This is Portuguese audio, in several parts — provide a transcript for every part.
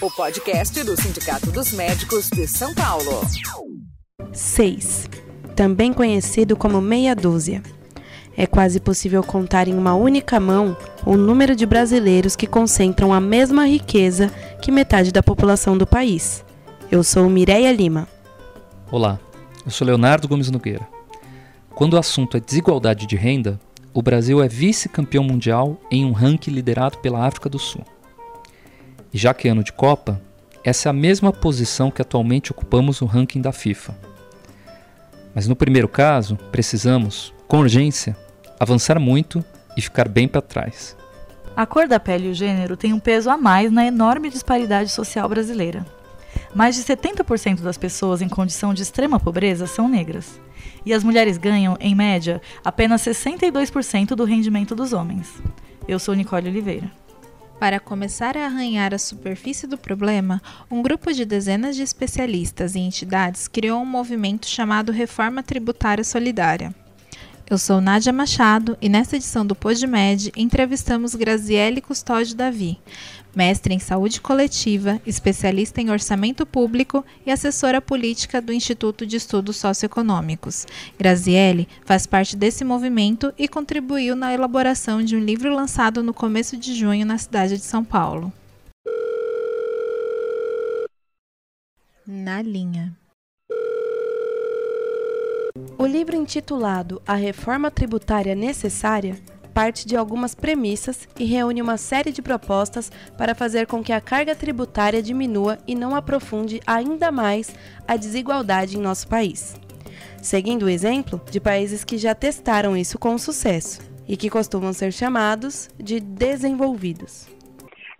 O podcast do Sindicato dos Médicos de São Paulo. 6. Também conhecido como meia dúzia. É quase possível contar em uma única mão o número de brasileiros que concentram a mesma riqueza que metade da população do país. Eu sou Mireia Lima. Olá, eu sou Leonardo Gomes Nogueira. Quando o assunto é desigualdade de renda, o Brasil é vice-campeão mundial em um ranking liderado pela África do Sul. Já que é ano de Copa, essa é a mesma posição que atualmente ocupamos no ranking da FIFA. Mas no primeiro caso, precisamos, com urgência, avançar muito e ficar bem para trás. A cor da pele e o gênero têm um peso a mais na enorme disparidade social brasileira. Mais de 70% das pessoas em condição de extrema pobreza são negras. E as mulheres ganham, em média, apenas 62% do rendimento dos homens. Eu sou Nicole Oliveira. Para começar a arranhar a superfície do problema, um grupo de dezenas de especialistas e entidades criou um movimento chamado Reforma Tributária Solidária. Eu sou Nádia Machado e nesta edição do PodMed entrevistamos Graziele Custódio Davi, mestre em saúde coletiva, especialista em orçamento público e assessora política do Instituto de Estudos Socioeconômicos. Graziele faz parte desse movimento e contribuiu na elaboração de um livro lançado no começo de junho na cidade de São Paulo. Na linha. O livro intitulado A Reforma Tributária Necessária parte de algumas premissas e reúne uma série de propostas para fazer com que a carga tributária diminua e não aprofunde ainda mais a desigualdade em nosso país. Seguindo o exemplo de países que já testaram isso com sucesso e que costumam ser chamados de desenvolvidos.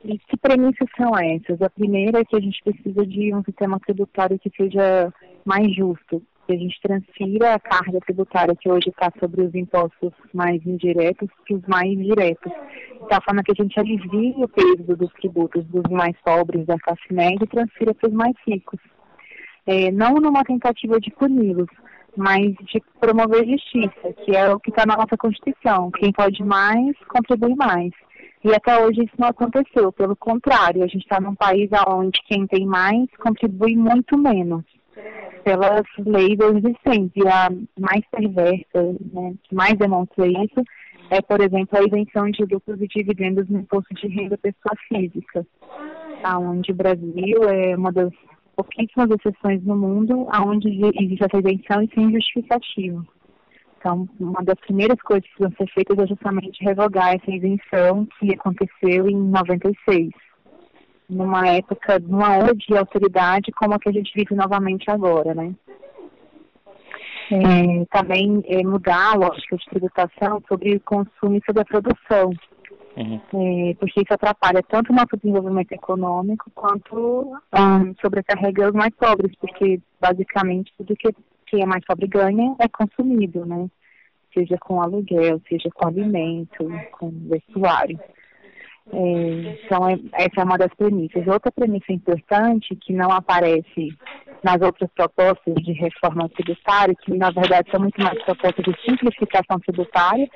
E que premissas são essas? A primeira é que a gente precisa de um sistema tributário que seja mais justo, que a gente transfira a carga tributária que hoje está sobre os impostos mais indiretos para os mais diretos. De tal forma que a gente alivie o peso dos tributos dos mais pobres da classe média e transfira para os mais ricos. É, não numa tentativa de puni-los, mas de promover justiça, que é o que está na nossa Constituição. Quem pode mais, contribui mais. E até hoje isso não aconteceu. Pelo contrário, a gente está num país onde quem tem mais contribui muito menos pelas leis existentes. E a mais perversa, né, que mais demonstra isso, é, por exemplo, a isenção de lucros e dividendos no imposto de renda pessoa física, tá? onde o Brasil é uma das pouquíssimas exceções no mundo onde existe essa isenção e sem justificativa. Então, uma das primeiras coisas que vão ser feitas é justamente revogar essa isenção que aconteceu em 96 numa época, numa onda de autoridade como a que a gente vive novamente agora, né? É, também é, mudar a lógica de tributação sobre o consumo e sobre a produção, uhum. é, porque isso atrapalha tanto o nosso desenvolvimento econômico quanto um, sobrecarrega os mais pobres, porque basicamente tudo que quem é mais pobre ganha é consumido, né? Seja com aluguel, seja com alimento, com vestuário. Então, é, essa é uma das premissas. Outra premissa importante, que não aparece nas outras propostas de reforma tributária, que na verdade são muito mais propostas de simplificação tributária,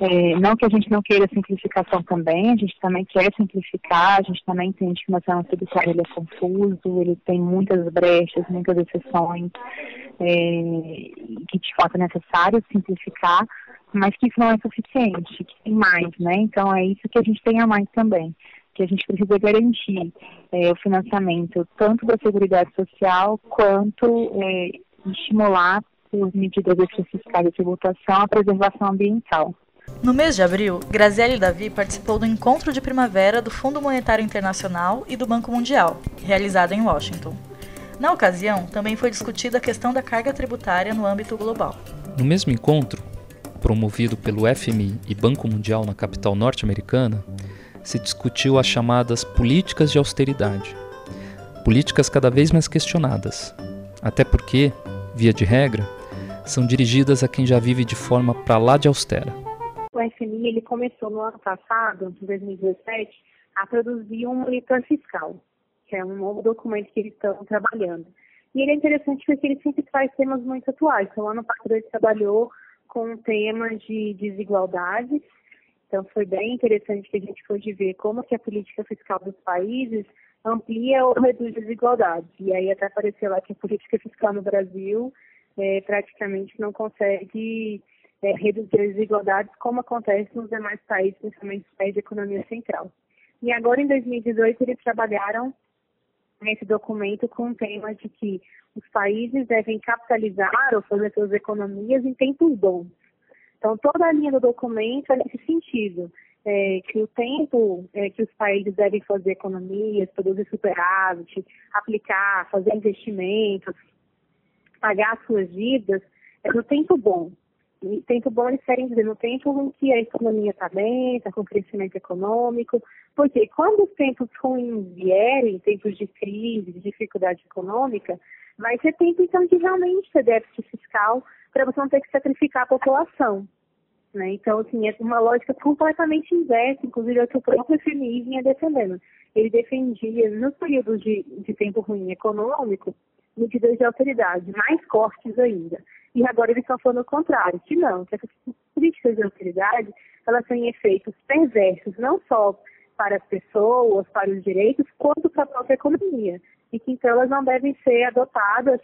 é, não que a gente não queira simplificação também, a gente também quer simplificar, a gente também entende que o nosso tributário ele é confuso, ele tem muitas brechas, muitas exceções, é, que de fato é necessário simplificar, mas que isso não é suficiente, que tem mais, né? Então é isso que a gente tem a mais também, que a gente precisa garantir é, o financiamento tanto da Seguridade Social quanto é, estimular por medidas fiscais de tributação a preservação ambiental. No mês de abril, Graziele Davi participou do encontro de primavera do Fundo Monetário Internacional e do Banco Mundial, realizado em Washington. Na ocasião, também foi discutida a questão da carga tributária no âmbito global. No mesmo encontro, promovido pelo FMI e Banco Mundial na capital norte-americana, se discutiu as chamadas políticas de austeridade. Políticas cada vez mais questionadas, até porque, via de regra, são dirigidas a quem já vive de forma para lá de austera. O FMI ele começou no ano passado, em 2017, a produzir um monitor fiscal, que é um novo documento que eles estão trabalhando. E ele é interessante porque ele sempre traz temas muito atuais. Então, ano passado ele trabalhou com o tema de desigualdade Então foi bem interessante que a gente pôde ver como que a política fiscal dos países amplia ou reduz desigualdades. E aí até apareceu lá que a política fiscal no Brasil é, praticamente não consegue é, reduzir as desigualdades como acontece nos demais países, principalmente os países de economia central. E agora, em 2018, eles trabalharam nesse documento com o tema de que os países devem capitalizar ou fazer suas economias em tempos bons. Então, toda a linha do documento é nesse sentido, é, que o tempo é, que os países devem fazer economias, produzir superávit, aplicar, fazer investimentos, pagar suas dívidas, é no tempo bom. Tempo bom eles querem dizer no tempo em que a economia está bem, está com crescimento econômico, porque quando os tempos ruins vierem, tempos de crise, de dificuldade econômica, vai ser tempo então de realmente ter déficit fiscal para você não ter que sacrificar a população. Né? Então, assim, é uma lógica completamente inversa, inclusive é o que o próprio FMI vinha defendendo. Ele defendia, nos períodos de, de tempo ruim econômico, medidas de austeridade, mais cortes ainda. E agora eles estão falando o contrário, que não, que essas políticas de austeridade, elas têm efeitos perversos, não só para as pessoas, para os direitos, quanto para a própria economia. E que então elas não devem ser adotadas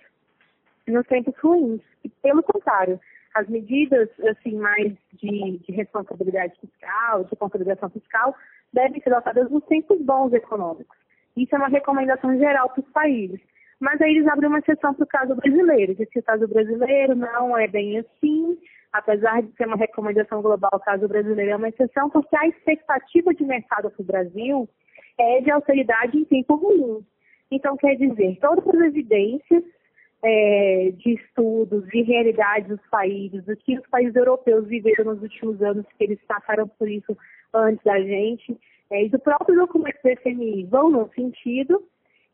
nos tempos ruins. E, pelo contrário, as medidas assim mais de, de responsabilidade fiscal, de consolidação fiscal, devem ser adotadas nos tempos bons econômicos. Isso é uma recomendação geral para os países. Mas aí eles abrem uma exceção para o caso brasileiro. O caso brasileiro não é bem assim, apesar de ser uma recomendação global, o caso brasileiro é uma exceção, porque a expectativa de mercado para o Brasil é de austeridade em tempo ruim. Então, quer dizer, todas as evidências é, de estudos, de realidades dos países, do que os países europeus viveram nos últimos anos, que eles passaram por isso antes da gente, é, e do próprio documento do FMI vão no sentido,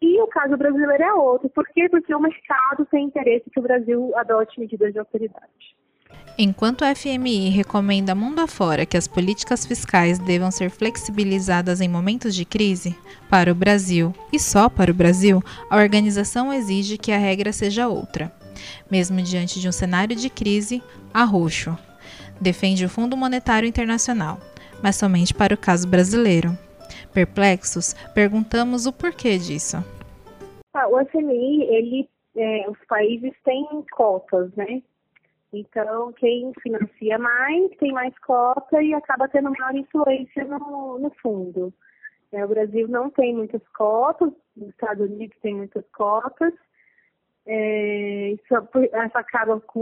e o caso brasileiro é outro. Por quê? Porque o mercado tem interesse que o Brasil adote medidas de austeridade. Enquanto a FMI recomenda mundo afora que as políticas fiscais devam ser flexibilizadas em momentos de crise, para o Brasil, e só para o Brasil, a organização exige que a regra seja outra. Mesmo diante de um cenário de crise, arroxo. Defende o Fundo Monetário Internacional, mas somente para o caso brasileiro. Perplexos, perguntamos o porquê disso. Ah, o FMI, ele, é, os países têm cotas, né? Então, quem financia mais tem mais cota e acaba tendo maior influência no, no fundo. É, o Brasil não tem muitas cotas, os Estados Unidos tem muitas cotas. É, isso, isso acaba com,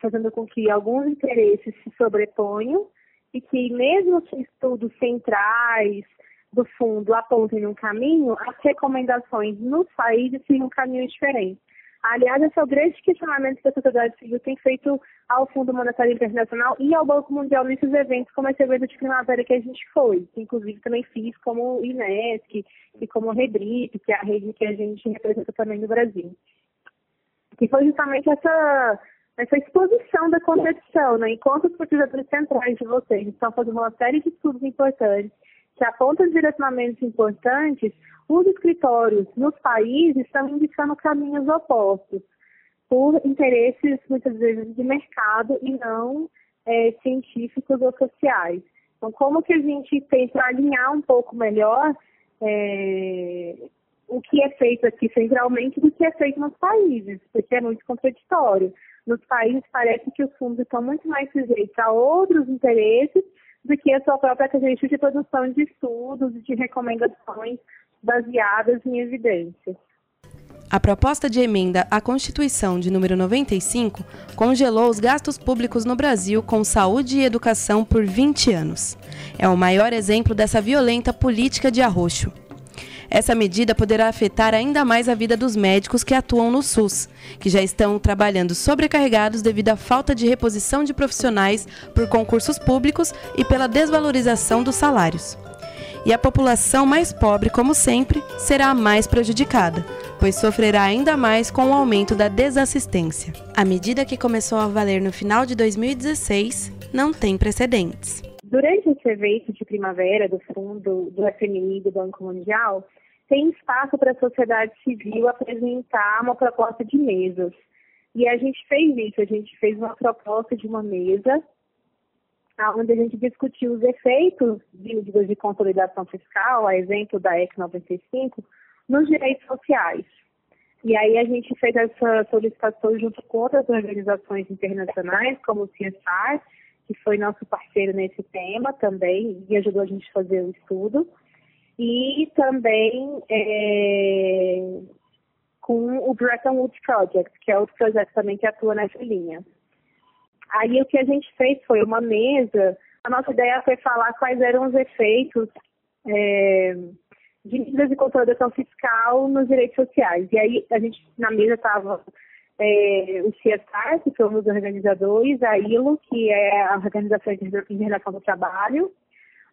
fazendo com que alguns interesses se sobreponham e que mesmo que estudos centrais do fundo apontem um caminho, as recomendações nos países seguem um caminho diferente. Aliás, esse é o grande questionamento que a sociedade civil tem feito ao Fundo Monetário Internacional e ao Banco Mundial nesses eventos, como esse evento de primavera que a gente foi, inclusive também fiz como o INESC e como o Rebrip, que é a rede que a gente representa também no Brasil. Que foi justamente essa, essa exposição da competição, né? Enquanto os pesquisadores centrais de vocês estão fazendo uma série de estudos importantes que apontam direcionamentos importantes, os escritórios nos países estão indicando caminhos opostos, por interesses, muitas vezes, de mercado e não é, científicos ou sociais. Então, como que a gente tenta alinhar um pouco melhor é, o que é feito aqui centralmente do que é feito nos países, porque é muito contraditório. Nos países parece que os fundos estão muito mais sujeitos a outros interesses do que a sua própria característica de produção de estudos e de recomendações baseadas em evidências. A proposta de emenda à Constituição de número 95 congelou os gastos públicos no Brasil com saúde e educação por 20 anos. É o maior exemplo dessa violenta política de arroxo. Essa medida poderá afetar ainda mais a vida dos médicos que atuam no SUS, que já estão trabalhando sobrecarregados devido à falta de reposição de profissionais por concursos públicos e pela desvalorização dos salários. E a população mais pobre, como sempre, será a mais prejudicada, pois sofrerá ainda mais com o aumento da desassistência. A medida que começou a valer no final de 2016 não tem precedentes. Durante esse evento de primavera do Fundo do FMI do Banco Mundial, tem espaço para a sociedade civil apresentar uma proposta de mesas. E a gente fez isso, a gente fez uma proposta de uma mesa onde a gente discutiu os efeitos de medidas de consolidação fiscal, a exemplo da EC 95, nos direitos sociais. E aí a gente fez essa solicitação junto com outras organizações internacionais, como o CSR, que foi nosso parceiro nesse tema também e ajudou a gente a fazer o estudo. E também é, com o Bretton Woods Project, que é outro projeto também que atua nessa linha. Aí o que a gente fez foi uma mesa, a nossa ideia foi falar quais eram os efeitos é, de medidas de consolidação fiscal nos direitos sociais. E aí a gente, na mesa estava é, o CSR, que um dos organizadores, a ILO, que é a Organização Internacional do Trabalho,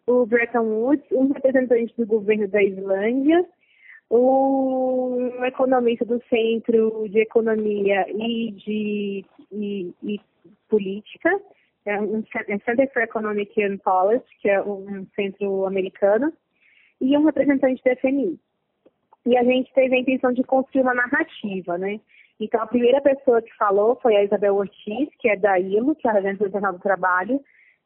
o Bretton Woods, um representante do governo da Islândia, um economista do Centro de Economia e de e, e Política, é um é Center for Economic and Policy, que é um centro americano, e um representante da FMI. E a gente teve a intenção de construir uma narrativa, né? Então, a primeira pessoa que falou foi a Isabel Ortiz, que é da ILO, que é a Agência Internacional do Trabalho,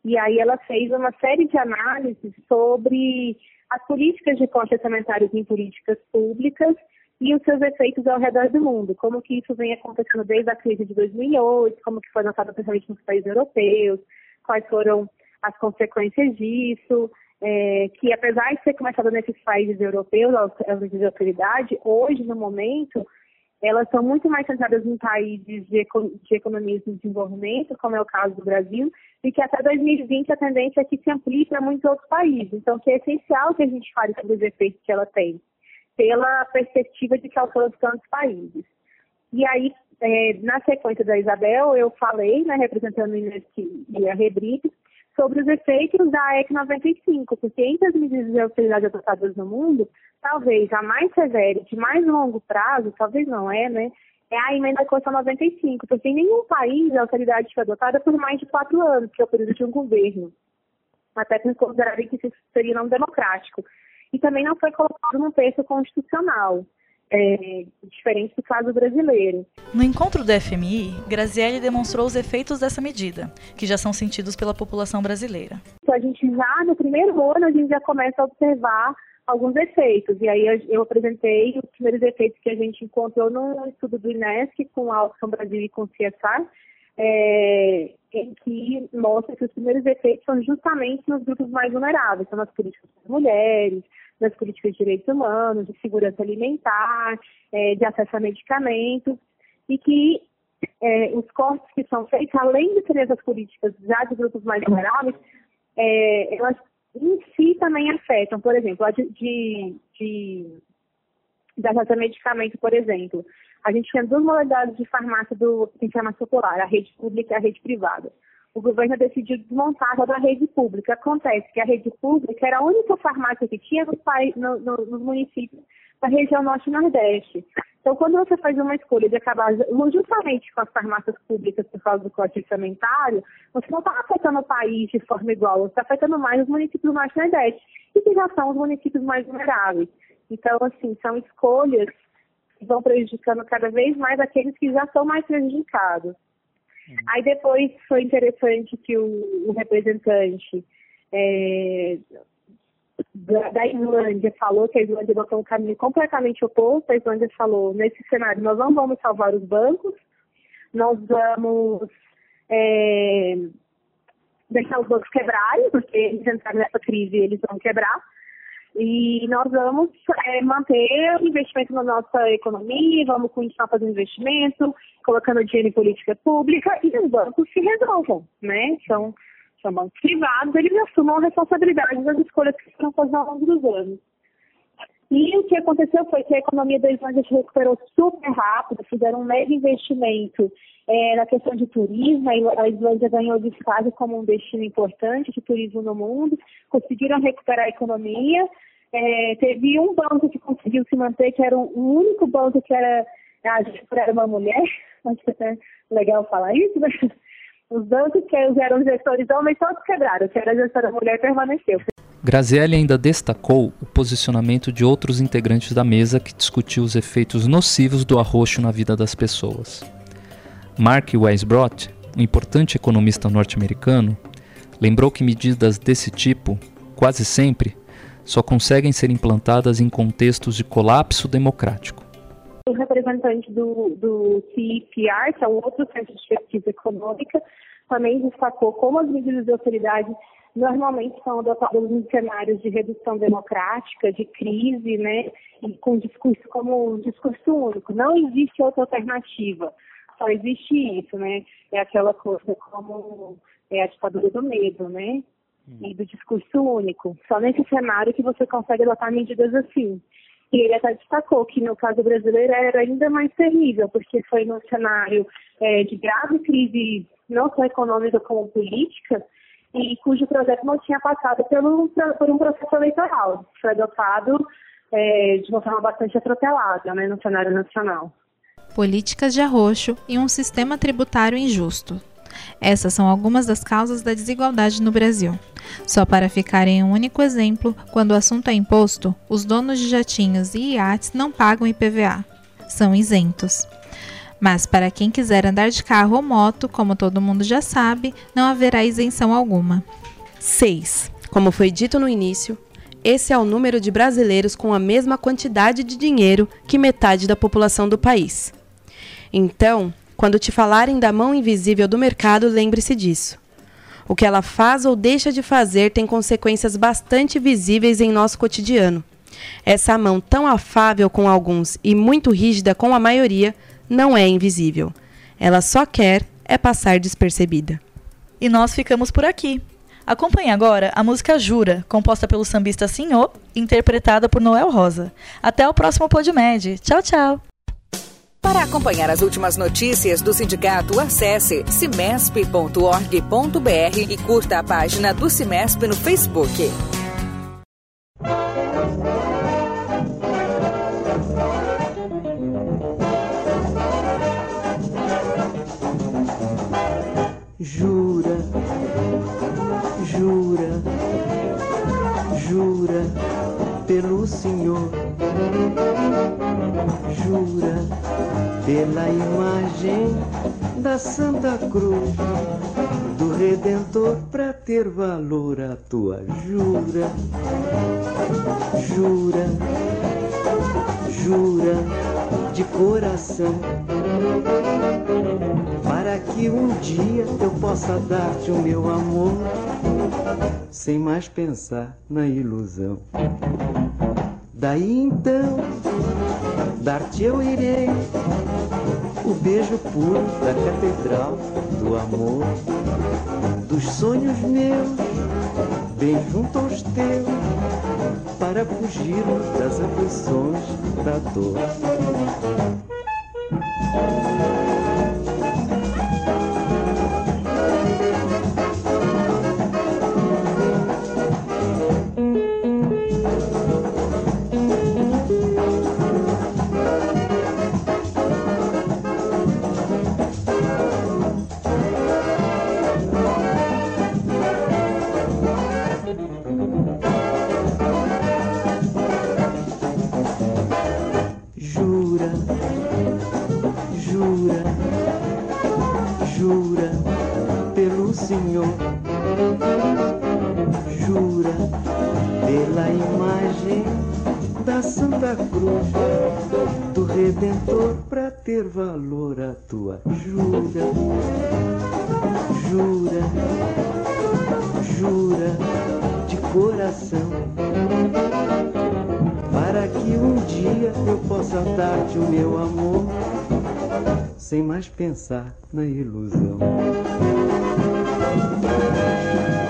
e aí ela fez uma série de análises sobre as políticas de cortes orçamentários em políticas públicas e os seus efeitos ao redor do mundo, como que isso vem acontecendo desde a crise de 2008, como que foi lançado principalmente nos países europeus, quais foram as consequências disso, é, que apesar de ter começado nesses países europeus, as medidas de autoridade, hoje, no momento, elas são muito mais centradas em países de, de economias de desenvolvimento, como é o caso do Brasil, e que até 2020 a tendência é que se amplie para muitos outros países. Então, que é essencial que a gente fale sobre os efeitos que ela tem, pela perspectiva de que alcança tantos países. E aí, é, na sequência da Isabel, eu falei, né, representando o Inês e a Rebrito, sobre os efeitos da EC 95, porque entre as medidas de austeridade adotadas no mundo, talvez a mais severa de mais longo prazo, talvez não é, né? É a emenda Constituição 95, porque em nenhum país a austeridade foi adotada por mais de quatro anos, que é o período de um governo. Até por considerarem que isso seria não democrático. E também não foi colocado no texto constitucional é, diferente do caso brasileiro. No encontro do FMI, Grazielli demonstrou os efeitos dessa medida, que já são sentidos pela população brasileira. Então, a gente já, no primeiro ano, a gente já começa a observar alguns efeitos. E aí eu apresentei os primeiros efeitos que a gente encontrou no estudo do INESC com a Opção Brasil e com o CSR, é, em que mostra que os primeiros efeitos são justamente nos grupos mais vulneráveis, são nas políticas das mulheres, das políticas de direitos humanos, de segurança alimentar, é, de acesso a medicamentos, e que é, os cortes que são feitos, além de serem essas políticas já de grupos mais vulneráveis, é, elas em si também afetam, por exemplo, a de, de, de, de acesso a medicamento, por exemplo. A gente tem duas modalidades de farmácia do em farmácia popular, a rede pública e a rede privada o governo decidiu desmontar toda a rede pública. Acontece que a rede pública era a única farmácia que tinha nos, no, no, municípios da região norte e nordeste. Então, quando você faz uma escolha de acabar justamente com as farmácias públicas por causa do corte orçamentário, você não está afetando o país de forma igual, você está afetando mais os municípios norte e nordeste, e que já são os municípios mais vulneráveis. Então, assim, são escolhas que vão prejudicando cada vez mais aqueles que já são mais prejudicados. Uhum. Aí depois foi interessante que o, o representante é, da, da, Islândia falou que a Islândia adotou um caminho completamente oposto. A Islândia falou, nesse cenário, nós não vamos salvar os bancos, nós vamos é, deixar os bancos quebrarem, porque eles entraram nessa crise e eles vão quebrar. E nós vamos é, manter o investimento na nossa economia, vamos continuar fazendo investimento, colocando dinheiro em política pública e os bancos se resolvam, né? São, são bancos privados, eles assumam a responsabilidade das escolhas que foram fazendo ao longo dos anos. E o que aconteceu foi que a economia da Islândia se recuperou super rápido, fizeram um mega investimento é, na questão de turismo, a Islândia ganhou destaque como um destino importante de turismo no mundo, conseguiram recuperar a economia. É, teve um banco que conseguiu se manter, que era o único banco que era, a gestora era uma mulher, acho que é legal falar isso, né? Os bancos que eram gestores homens todos quebraram, que era a gestora mulher permaneceu. Grazielli ainda destacou o posicionamento de outros integrantes da mesa que discutiu os efeitos nocivos do arroxo na vida das pessoas. Mark Weisbrot, um importante economista norte-americano, lembrou que medidas desse tipo, quase sempre, só conseguem ser implantadas em contextos de colapso democrático. O representante do, do CIPR, que é um outro centro de pesquisa econômica, também destacou como as medidas de austeridade normalmente são adotadas em cenários de redução democrática, de crise, né, e com discurso como um discurso único. Não existe outra alternativa, só existe isso, né? É aquela coisa como é a ditadura do medo, né? E do discurso único. Só nesse cenário que você consegue adotar medidas assim. E ele até destacou que no caso brasileiro era ainda mais terrível, porque foi num cenário é, de grave crise, não só econômica como política, e cujo projeto não tinha passado pelo, por um processo eleitoral. Foi adotado é, de uma forma bastante atropelada né, no cenário nacional. Políticas de arroxo e um sistema tributário injusto. Essas são algumas das causas da desigualdade no Brasil. Só para ficar em um único exemplo, quando o assunto é imposto, os donos de jatinhos e iates não pagam IPVA. São isentos. Mas para quem quiser andar de carro ou moto, como todo mundo já sabe, não haverá isenção alguma. 6. Como foi dito no início, esse é o número de brasileiros com a mesma quantidade de dinheiro que metade da população do país. Então, quando te falarem da mão invisível do mercado, lembre-se disso. O que ela faz ou deixa de fazer tem consequências bastante visíveis em nosso cotidiano. Essa mão tão afável com alguns e muito rígida com a maioria não é invisível. Ela só quer é passar despercebida. E nós ficamos por aqui. Acompanhe agora a música Jura, composta pelo sambista Sinhô, interpretada por Noel Rosa. Até o próximo Podmed. Tchau, tchau. Para acompanhar as últimas notícias do sindicato, acesse cimesp.org.br e curta a página do Cimesp no Facebook. Santa Cruz do Redentor para ter valor a tua jura, jura, jura de coração para que um dia eu possa dar-te o meu amor, sem mais pensar na ilusão. Daí então, dar-te eu irei o beijo puro da catedral do amor, dos sonhos meus, bem junto aos teus, para fugir das aflições da dor. Jura pela imagem da Santa Cruz do Redentor para ter valor a tua jura, jura, jura de coração para que um dia eu possa dar-te o meu amor, sem mais pensar na ilusão. Música